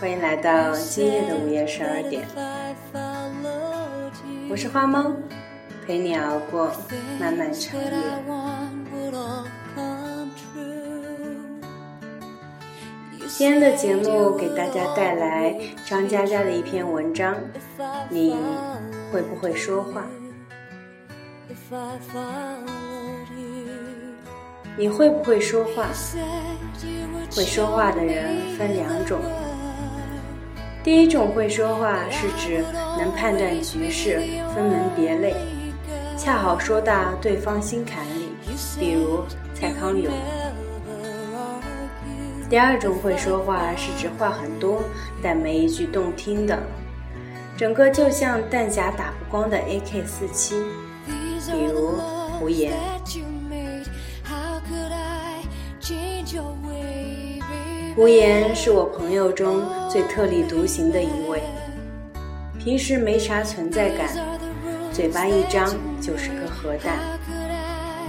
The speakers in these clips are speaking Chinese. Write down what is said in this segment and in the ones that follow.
欢迎来到今夜的午夜十二点，我是花猫，陪你熬过漫漫长夜。今天的节目给大家带来张嘉佳的一篇文章，你会不会说话？你会不会说话？会说话的人分两种。第一种会说话是指能判断局势、分门别类，恰好说到对方心坎里，比如蔡康永。第二种会说话是指话很多，但没一句动听的，整个就像弹夹打不光的 AK-47，比如胡言。胡言是我朋友中最特立独行的一位，平时没啥存在感，嘴巴一张就是颗核弹，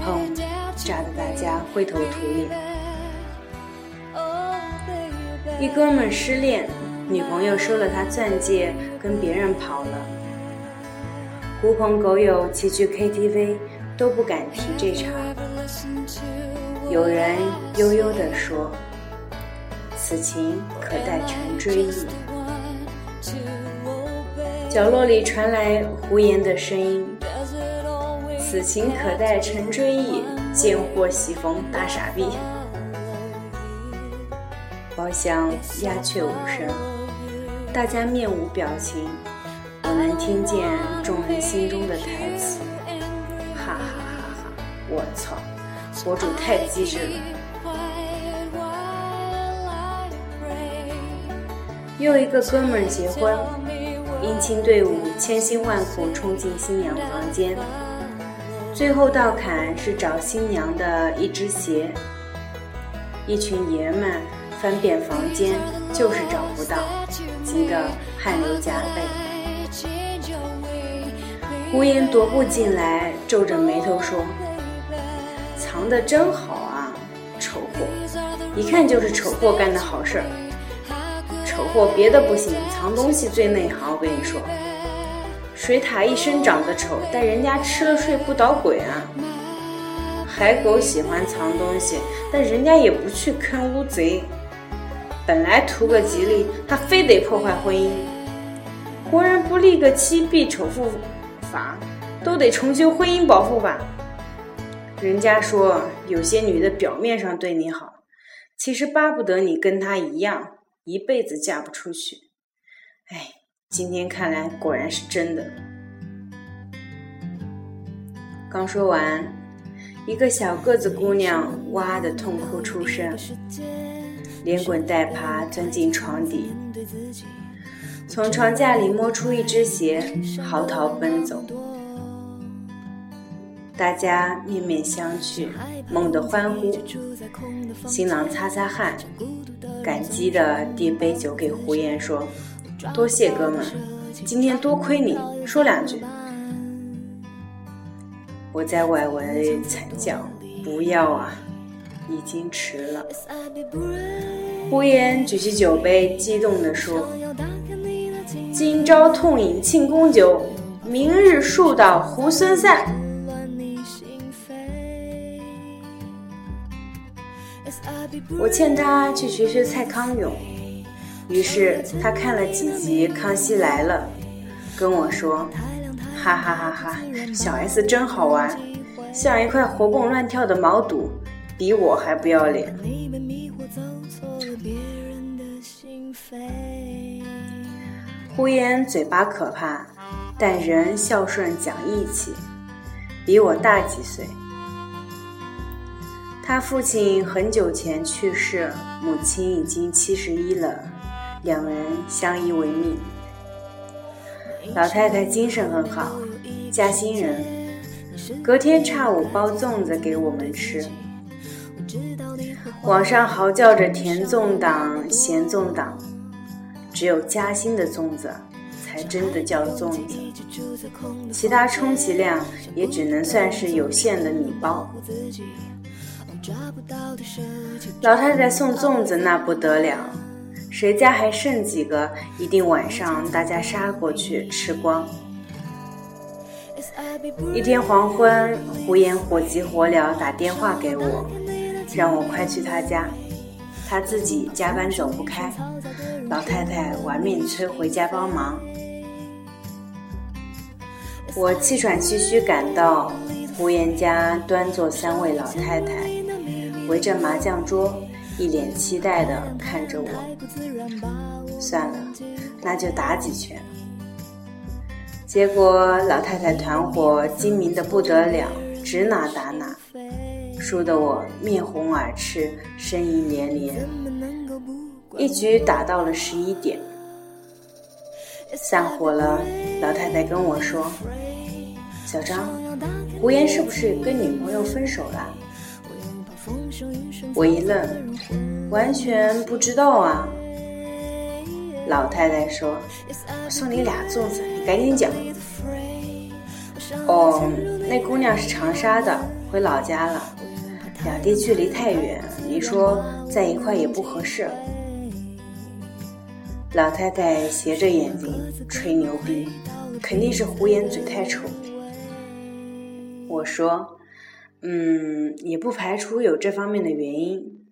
砰，炸得大家灰头土脸。一哥们失恋，女朋友收了他钻戒，跟别人跑了，狐朋狗友齐聚 KTV，都不敢提这茬。有人悠悠地说。此情可待成追忆。角落里传来胡言的声音：“此情可待成追忆，贱货喜逢大傻逼。”包厢鸦雀无声，大家面无表情，我能听见众人心中的台词：“哈哈哈哈！我操，博主太机智了。”又一个哥们儿结婚，迎亲队伍千辛万苦冲进新娘房间，最后到坎是找新娘的一只鞋。一群爷们翻遍房间，就是找不到，急得汗流浃背。胡言踱步进来，皱着眉头说：“藏得真好啊，丑货！一看就是丑货干的好事儿。”丑货别的不行，藏东西最内行。我跟你说，水獭一身长得丑，但人家吃了睡不倒鬼啊。海狗喜欢藏东西，但人家也不去坑乌贼。本来图个吉利，他非得破坏婚姻。国人不立个妻避丑妇法，都得重修婚姻保护法。人家说有些女的表面上对你好，其实巴不得你跟她一样。一辈子嫁不出去，哎，今天看来果然是真的。刚说完，一个小个子姑娘哇的痛哭出声，连滚带爬钻进床底，从床架里摸出一只鞋，嚎啕奔走。大家面面相觑，猛地欢呼。新郎擦擦汗，感激的递杯酒给胡言，说：“多谢哥们，今天多亏你，说两句。”我在外围惨叫：“不要啊，已经迟了。”胡言举起酒杯，激动地说：“今朝痛饮庆功酒，明日树倒猢狲散。”我劝他去学学蔡康永，于是他看了几集《康熙来了》，跟我说：“哈哈哈哈，小 S 真好玩，像一块活蹦乱跳的毛肚，比我还不要脸。”胡言嘴巴可怕，但人孝顺讲义气，比我大几岁。他父亲很久前去世，母亲已经七十一了，两人相依为命。老太太精神很好，嘉兴人，隔天差五包粽子给我们吃。网上嚎叫着甜粽党、咸粽党，只有嘉兴的粽子才真的叫粽子，其他充其量也只能算是有限的米包。老太太送粽子那不得了，谁家还剩几个，一定晚上大家杀过去吃光。一天黄昏，胡言火急火燎打电话给我，让我快去他家。他自己加班走不开，老太太玩命催回家帮忙。我气喘吁吁赶到胡言家，端坐三位老太太，围着麻将桌，一脸期待地看着我。算了，那就打几拳。结果老太太团伙精明的不得了，指哪打哪，输得我面红耳赤，呻吟连连。一局打到了十一点，散伙了。老太太跟我说：“小张，胡言是不是跟女朋友分手了？”我一愣，完全不知道啊。老太太说：“我送你俩粽子，你赶紧讲。”哦，那姑娘是长沙的，回老家了，两地距离太远，你说在一块也不合适。老太太斜着眼睛吹牛逼，肯定是胡言嘴太丑。我说：“嗯，也不排除有这方面的原因。”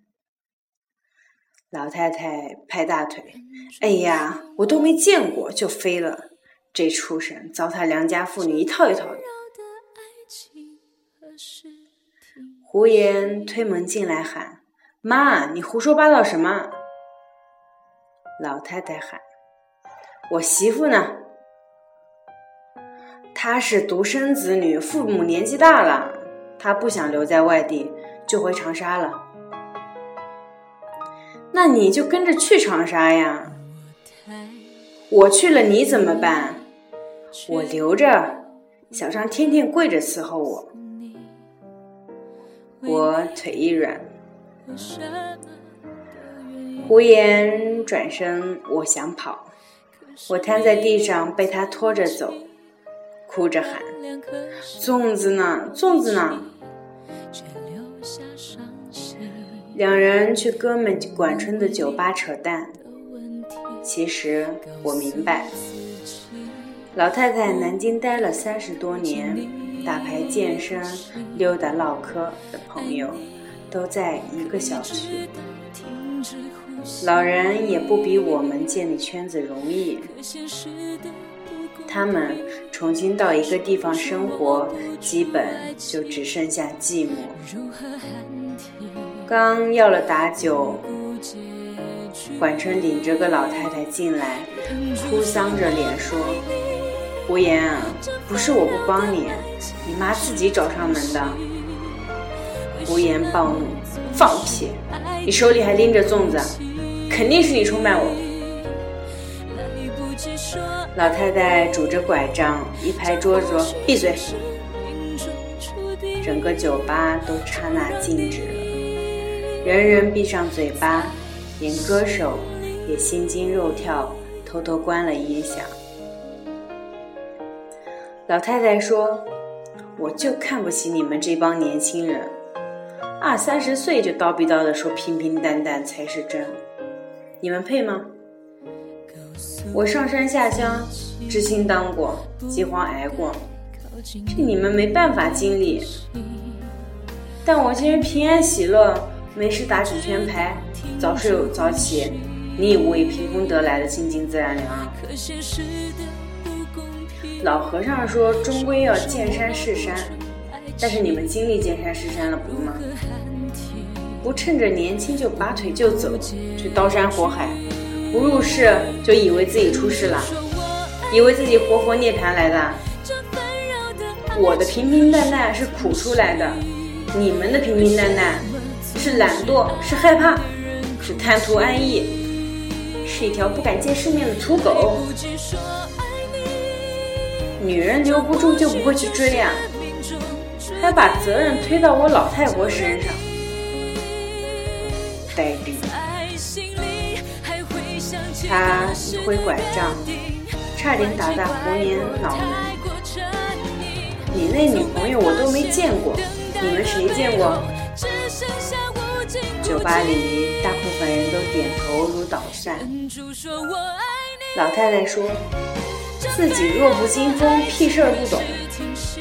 老太太拍大腿：“哎呀，我都没见过就飞了，这畜生糟蹋良家妇女一套一套的。”胡言推门进来喊：“妈，你胡说八道什么？”老太太喊：“我媳妇呢？她是独生子女，父母年纪大了，他不想留在外地，就回长沙了。”那你就跟着去长沙呀！我去了你怎么办？我留着，小张天天跪着伺候我。我腿一软，胡言转身，我想跑，我瘫在地上被他拖着走，哭着喊：“粽子呢？粽子呢？”两人去哥们管春的酒吧扯淡。其实我明白，老太太南京待了三十多年，打牌、健身、溜达、唠嗑的朋友都在一个小区。老人也不比我们建立圈子容易，他们重新到一个地方生活，基本就只剩下寂寞。刚要了打酒，管春领着个老太太进来，哭丧着脸说：“胡言，不是我不帮你，你妈自己找上门的。”胡言暴怒：“放屁！你手里还拎着粽子，肯定是你出卖我！”老太太拄着拐杖，一拍桌子说：“闭嘴！”整个酒吧都刹那静止了。人人闭上嘴巴，连歌手也心惊肉跳，偷偷关了音响。老太太说：“我就看不起你们这帮年轻人，二三十岁就叨逼叨的说平平淡淡才是真，你们配吗？我上山下乡，知青当过，饥荒挨过，这你们没办法经历。但我今日平安喜乐。”没事打几圈牌，早睡早起，你以为凭空得来的清净自然凉？老和尚说，终归要见山是山，但是你们经历见山是山了，不吗？不趁着年轻就拔腿就走，去刀山火海，不入世就以为自己出世了，以为自己活佛涅槃来的。我的平平淡淡是苦出来的，你们的平平淡淡。是懒惰，是害怕，是贪图安逸，是一条不敢见世面的土狗。女人留不住就不会去追呀，还把责任推到我老太婆身上，呆逼。他一挥拐杖，差点打在胡年脑门。你那女朋友我都没见过，你们谁见过？酒吧里大部分人都点头如捣蒜。老太太说：“自己弱不禁风，屁事儿不懂，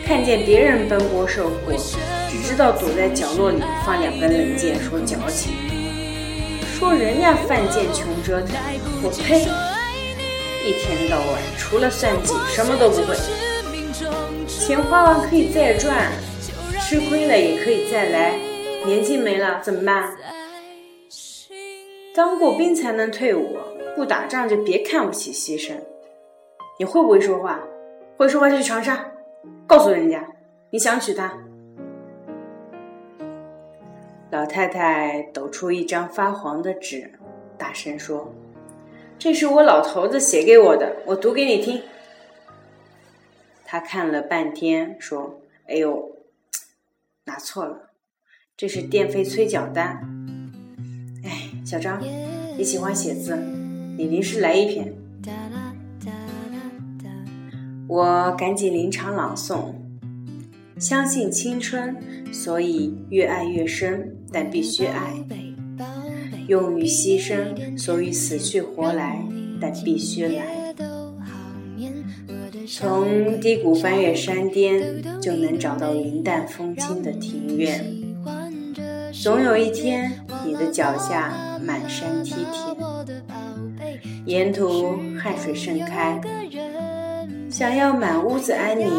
看见别人奔波受苦，只知道躲在角落里放两根冷箭，说矫情，说人家犯贱穷折腾。我呸！一天到晚除了算计什么都不会，钱花完可以再赚，吃亏了也可以再来。年纪没了怎么办？当过兵才能退伍。”不打仗就别看不起牺牲。你会不会说话？会说话就去长沙，告诉人家你想娶她。老太太抖出一张发黄的纸，大声说：“这是我老头子写给我的，我读给你听。”他看了半天，说：“哎呦，拿错了，这是电费催缴单。哎，小张，你喜欢写字。”你临时来一篇，我赶紧临场朗诵。相信青春，所以越爱越深，但必须爱；勇于牺牲，所以死去活来，但必须来。从低谷翻越山巅，就能找到云淡风轻的庭院。总有一天，你的脚下满山梯田。沿途汗水盛开，想要满屋子安宁，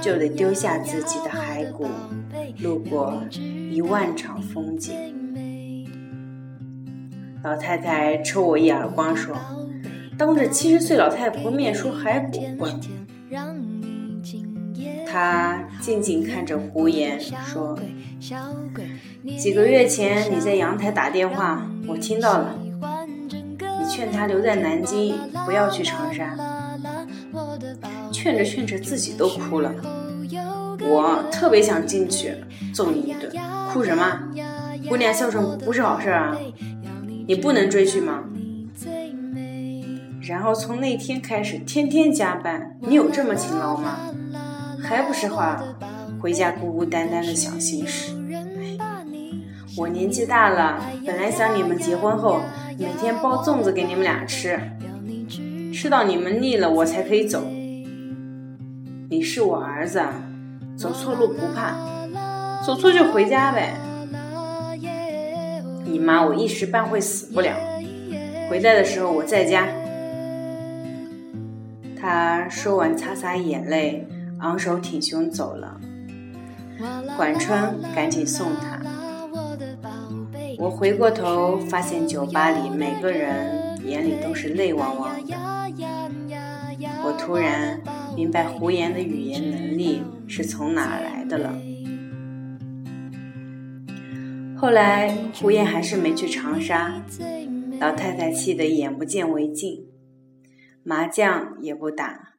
就得丢下自己的骸骨，路过一万场风景。老太太抽我一耳光，说：“当着七十岁老太婆面说骸骨，滚！”她静静看着胡言，说：“几个月前你在阳台打电话，我听到了。”你劝他留在南京，不要去长沙。劝着劝着，自己都哭了。我特别想进去揍你一顿，哭什么？姑娘孝顺不是好事啊！你不能追去吗？然后从那天开始，天天加班。你有这么勤劳吗？还不是话，回家孤孤单单的想心事。我年纪大了，本来想你们结婚后。每天包粽子给你们俩吃，吃到你们腻了，我才可以走。你是我儿子，走错路不怕，走错就回家呗。你妈我一时半会死不了，回来的时候我在家。他说完，擦擦眼泪，昂首挺胸走了。管春赶紧送他。我回过头，发现酒吧里每个人眼里都是泪汪汪的。我突然明白胡言的语言能力是从哪来的了。后来胡言还是没去长沙，老太太气得眼不见为净，麻将也不打，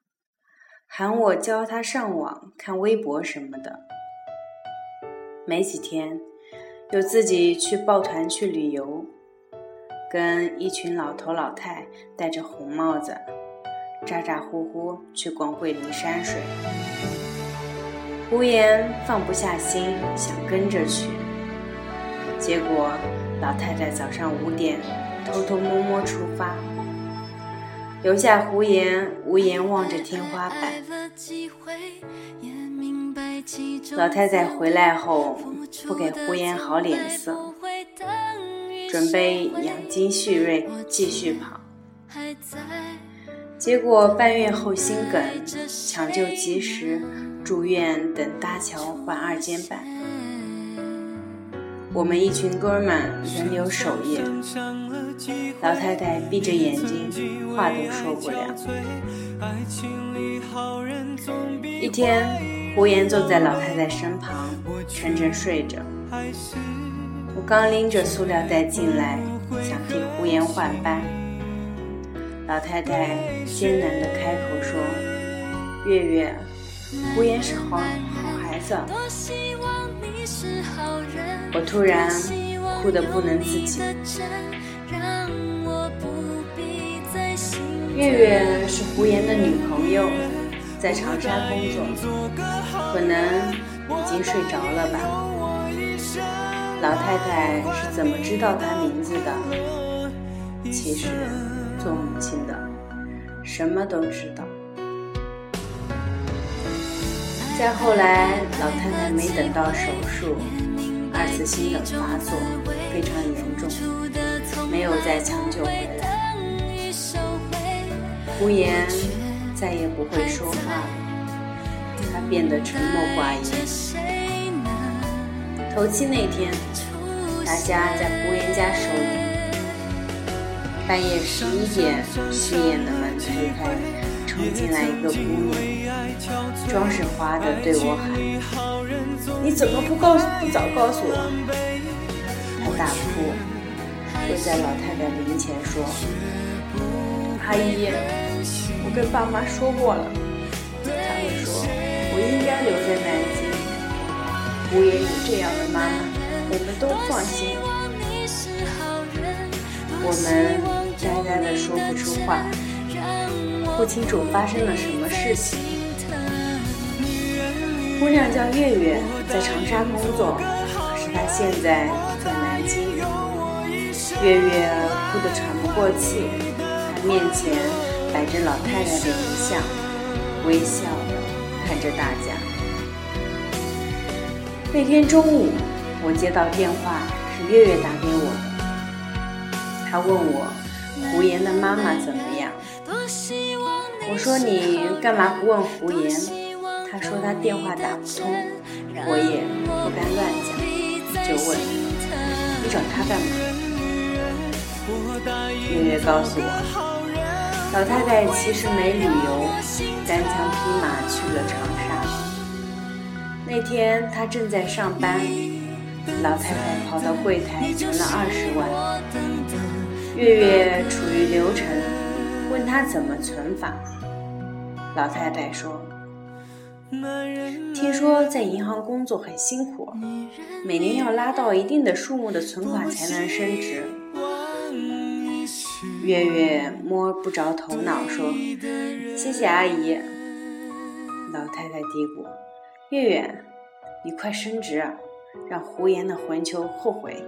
喊我教她上网看微博什么的。没几天。又自己去抱团去旅游，跟一群老头老太戴着红帽子，咋咋呼呼去逛桂林山水。胡言放不下心，想跟着去，结果老太太早上五点偷偷摸摸出发，留下胡言无言望着天花板。老太太回来后。不给胡言好脸色，准备养精蓄锐，继续跑。结果半月后心梗，抢救及时，住院等搭桥换二尖瓣。我们一群哥们轮流守夜，老太太闭着眼睛，话都说不了。一天。胡言坐在老太太身旁，沉沉睡着。我刚拎着塑料袋进来，想替胡言换班。老太太艰难地开口说：“月月，胡言是好好孩子。”我突然哭得不能自己。月月是胡言的女朋友。在长沙工作，可能已经睡着了吧。老太太是怎么知道他名字的？其实，做母亲的什么都知道。再后来，老太太没等到手术，二次心梗发作，非常严重，没有再抢救回来。胡言再也不会说话了，他变得沉默寡言。头七那天，大家在胡言家守灵。半夜十一点，虚掩的门推开，冲进来一个姑娘，妆是花的，对我喊：“你怎么不告诉，不早告诉我？”他大哭，跪在老太太灵前说：“阿姨，我跟爸妈说过了，他们说我应该留在南京。”我也有这样的妈妈，我们都放心。我们呆呆的说不出话，不清楚发生了什么事情。姑娘叫月月，在长沙工作，可是她现在在南京。月月哭得喘不过气，她面前摆着老太太的遗像，微笑的看着大家。那天中午，我接到电话，是月月打给我的。她问我胡言的妈妈怎么样。我说你干嘛不问胡言？他说他电话打不通。我也不敢乱讲，就问你找他干嘛？月月告诉我，老太太其实没旅游，单枪匹马去了长沙。那天他正在上班，老太太跑到柜台存了二十万。月月处于流程，问他怎么存法。老太太说：“听说在银行工作很辛苦，每年要拉到一定的数目的存款才能升职。”月月摸不着头脑说：“谢谢阿姨。”老太太嘀咕。月月，你快升职，让胡言的混球后悔。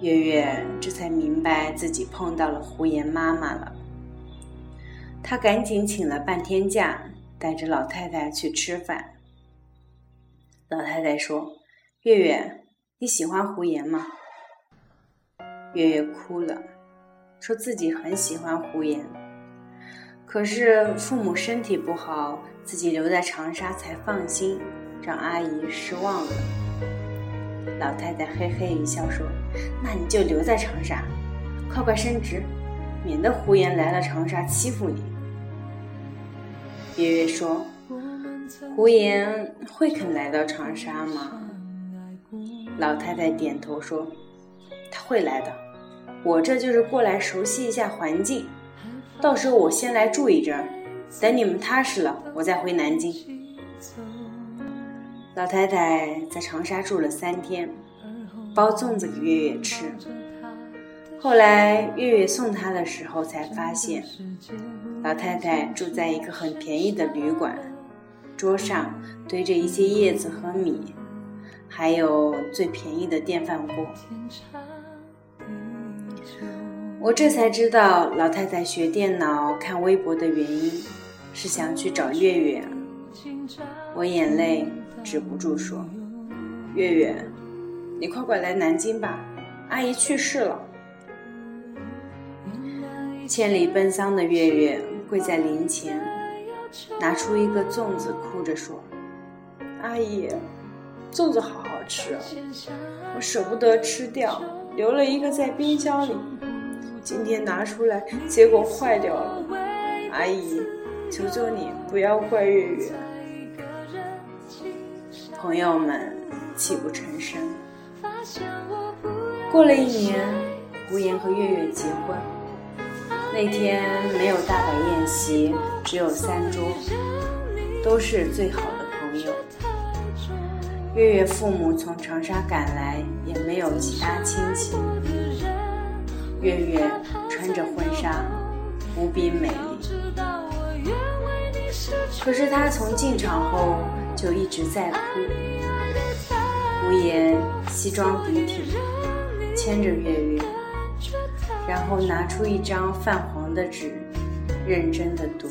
月月这才明白自己碰到了胡言妈妈了，他赶紧请了半天假，带着老太太去吃饭。老太太说：“月月，你喜欢胡言吗？”月月哭了，说自己很喜欢胡言。可是父母身体不好，自己留在长沙才放心，让阿姨失望了。老太太嘿嘿一笑说：“那你就留在长沙，快快升职，免得胡言来了长沙欺负你。”月月说：“胡言会肯来到长沙吗？”老太太点头说：“他会来的，我这就是过来熟悉一下环境。”到时候我先来住一阵，等你们踏实了，我再回南京。老太太在长沙住了三天，包粽子给月月吃。后来月月送她的时候，才发现老太太住在一个很便宜的旅馆，桌上堆着一些叶子和米，还有最便宜的电饭锅。我这才知道，老太太学电脑、看微博的原因，是想去找月月。我眼泪止不住，说：“月月，你快快来南京吧，阿姨去世了。”千里奔丧的月月跪在灵前，拿出一个粽子，哭着说：“阿姨，粽子好好吃，我舍不得吃掉，留了一个在冰箱里。”今天拿出来，结果坏掉了。阿姨，求求你不要怪月月。朋友们泣不成声。过了一年，胡言和月月结婚。那天没有大摆宴席，只有三桌，都是最好的朋友。月月父母从长沙赶来，也没有其他亲戚。月月穿着婚纱，无比美丽。可是她从进场后就一直在哭。无言西装笔挺，牵着月月，然后拿出一张泛黄的纸，认真的读。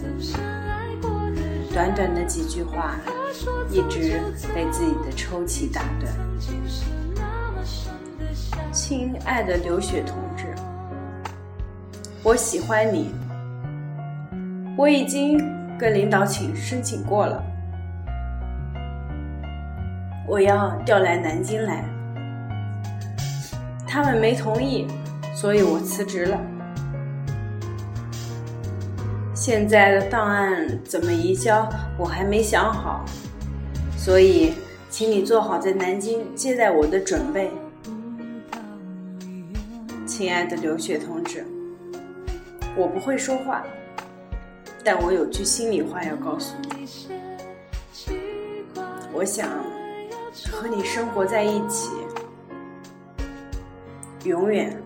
短短的几句话，一直被自己的抽泣打断。亲爱的刘雪同志，我喜欢你，我已经跟领导请申请过了。我要调来南京来，他们没同意，所以我辞职了。现在的档案怎么移交，我还没想好，所以请你做好在南京接待我的准备。亲爱的刘雪同志，我不会说话，但我有句心里话要告诉你，我想。和你生活在一起，永远。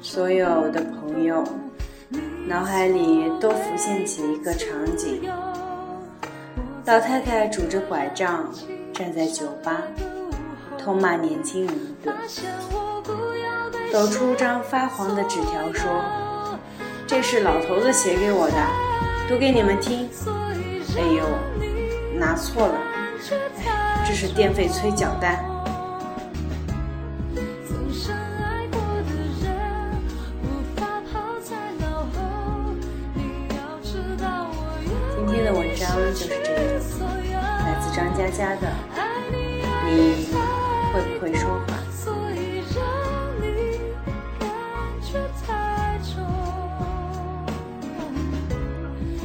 所有的朋友脑海里都浮现起一个场景：老太太拄着拐杖站在酒吧，痛骂年轻人一顿，抖出张发黄的纸条说：“这是老头子写给我的，读给你们听。”哎呦，拿错了！这是电费催缴单。家的。你会不会说话？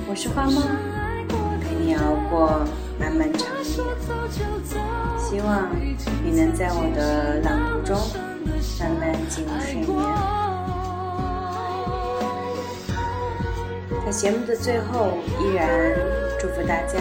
我是花猫。陪你熬过漫漫长夜，希望你能在我的朗读中慢慢进入睡眠。在节目的最后，依然祝福大家